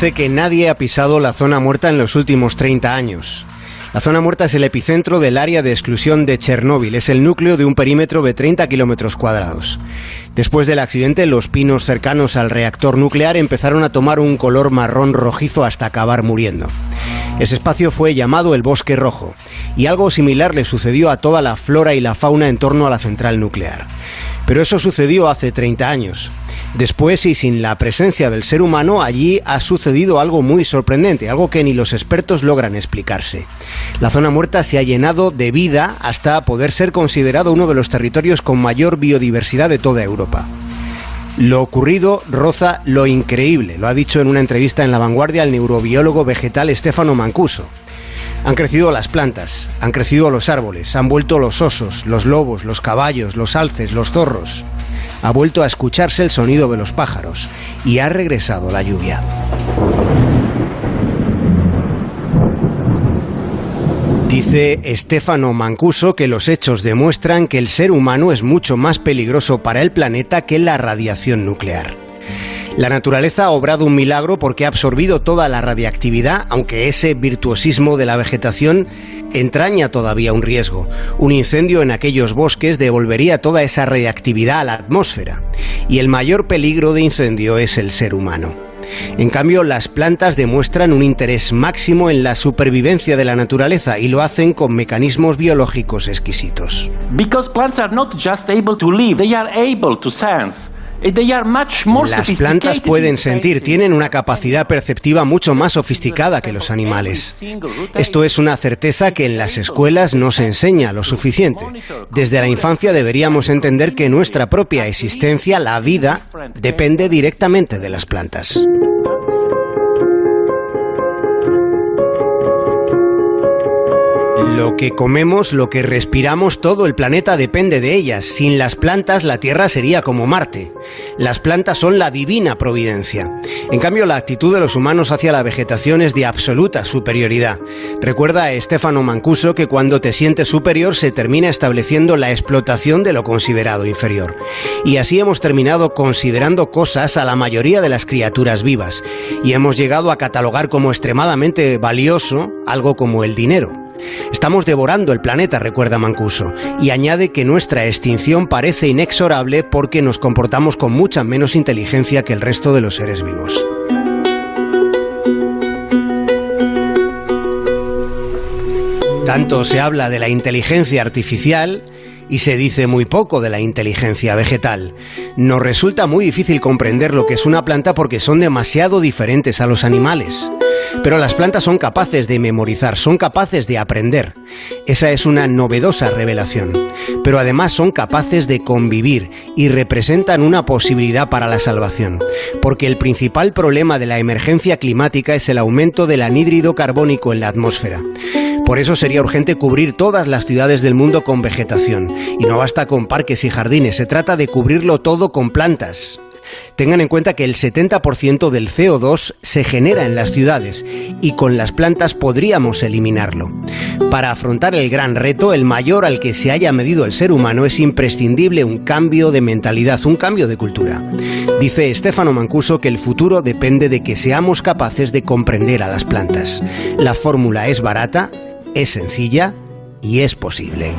Dice que nadie ha pisado la zona muerta en los últimos 30 años. La zona muerta es el epicentro del área de exclusión de Chernóbil. Es el núcleo de un perímetro de 30 kilómetros cuadrados. Después del accidente, los pinos cercanos al reactor nuclear empezaron a tomar un color marrón rojizo hasta acabar muriendo. Ese espacio fue llamado el Bosque Rojo, y algo similar le sucedió a toda la flora y la fauna en torno a la central nuclear. Pero eso sucedió hace 30 años. Después y sin la presencia del ser humano, allí ha sucedido algo muy sorprendente, algo que ni los expertos logran explicarse. La zona muerta se ha llenado de vida hasta poder ser considerado uno de los territorios con mayor biodiversidad de toda Europa. Lo ocurrido roza lo increíble, lo ha dicho en una entrevista en La Vanguardia el neurobiólogo vegetal Stefano Mancuso. Han crecido las plantas, han crecido los árboles, han vuelto los osos, los lobos, los caballos, los alces, los zorros ha vuelto a escucharse el sonido de los pájaros y ha regresado la lluvia. Dice Stefano Mancuso que los hechos demuestran que el ser humano es mucho más peligroso para el planeta que la radiación nuclear. La naturaleza ha obrado un milagro porque ha absorbido toda la radiactividad, aunque ese virtuosismo de la vegetación entraña todavía un riesgo. Un incendio en aquellos bosques devolvería toda esa radiactividad a la atmósfera. Y el mayor peligro de incendio es el ser humano. En cambio, las plantas demuestran un interés máximo en la supervivencia de la naturaleza y lo hacen con mecanismos biológicos exquisitos. Because plants are not just able to live, they are able to sense. Las plantas pueden sentir, tienen una capacidad perceptiva mucho más sofisticada que los animales. Esto es una certeza que en las escuelas no se enseña lo suficiente. Desde la infancia deberíamos entender que nuestra propia existencia, la vida, depende directamente de las plantas. Lo que comemos, lo que respiramos, todo el planeta depende de ellas. Sin las plantas, la Tierra sería como Marte. Las plantas son la divina providencia. En cambio, la actitud de los humanos hacia la vegetación es de absoluta superioridad. Recuerda a Estefano Mancuso que cuando te sientes superior se termina estableciendo la explotación de lo considerado inferior. Y así hemos terminado considerando cosas a la mayoría de las criaturas vivas. Y hemos llegado a catalogar como extremadamente valioso algo como el dinero. Estamos devorando el planeta, recuerda Mancuso, y añade que nuestra extinción parece inexorable porque nos comportamos con mucha menos inteligencia que el resto de los seres vivos. Tanto se habla de la inteligencia artificial y se dice muy poco de la inteligencia vegetal. Nos resulta muy difícil comprender lo que es una planta porque son demasiado diferentes a los animales. Pero las plantas son capaces de memorizar, son capaces de aprender. Esa es una novedosa revelación. Pero además son capaces de convivir y representan una posibilidad para la salvación. Porque el principal problema de la emergencia climática es el aumento del anhídrido carbónico en la atmósfera. Por eso sería urgente cubrir todas las ciudades del mundo con vegetación. Y no basta con parques y jardines, se trata de cubrirlo todo con plantas. Tengan en cuenta que el 70% del CO2 se genera en las ciudades y con las plantas podríamos eliminarlo. Para afrontar el gran reto, el mayor al que se haya medido el ser humano, es imprescindible un cambio de mentalidad, un cambio de cultura. Dice Stefano Mancuso que el futuro depende de que seamos capaces de comprender a las plantas. La fórmula es barata, es sencilla y es posible.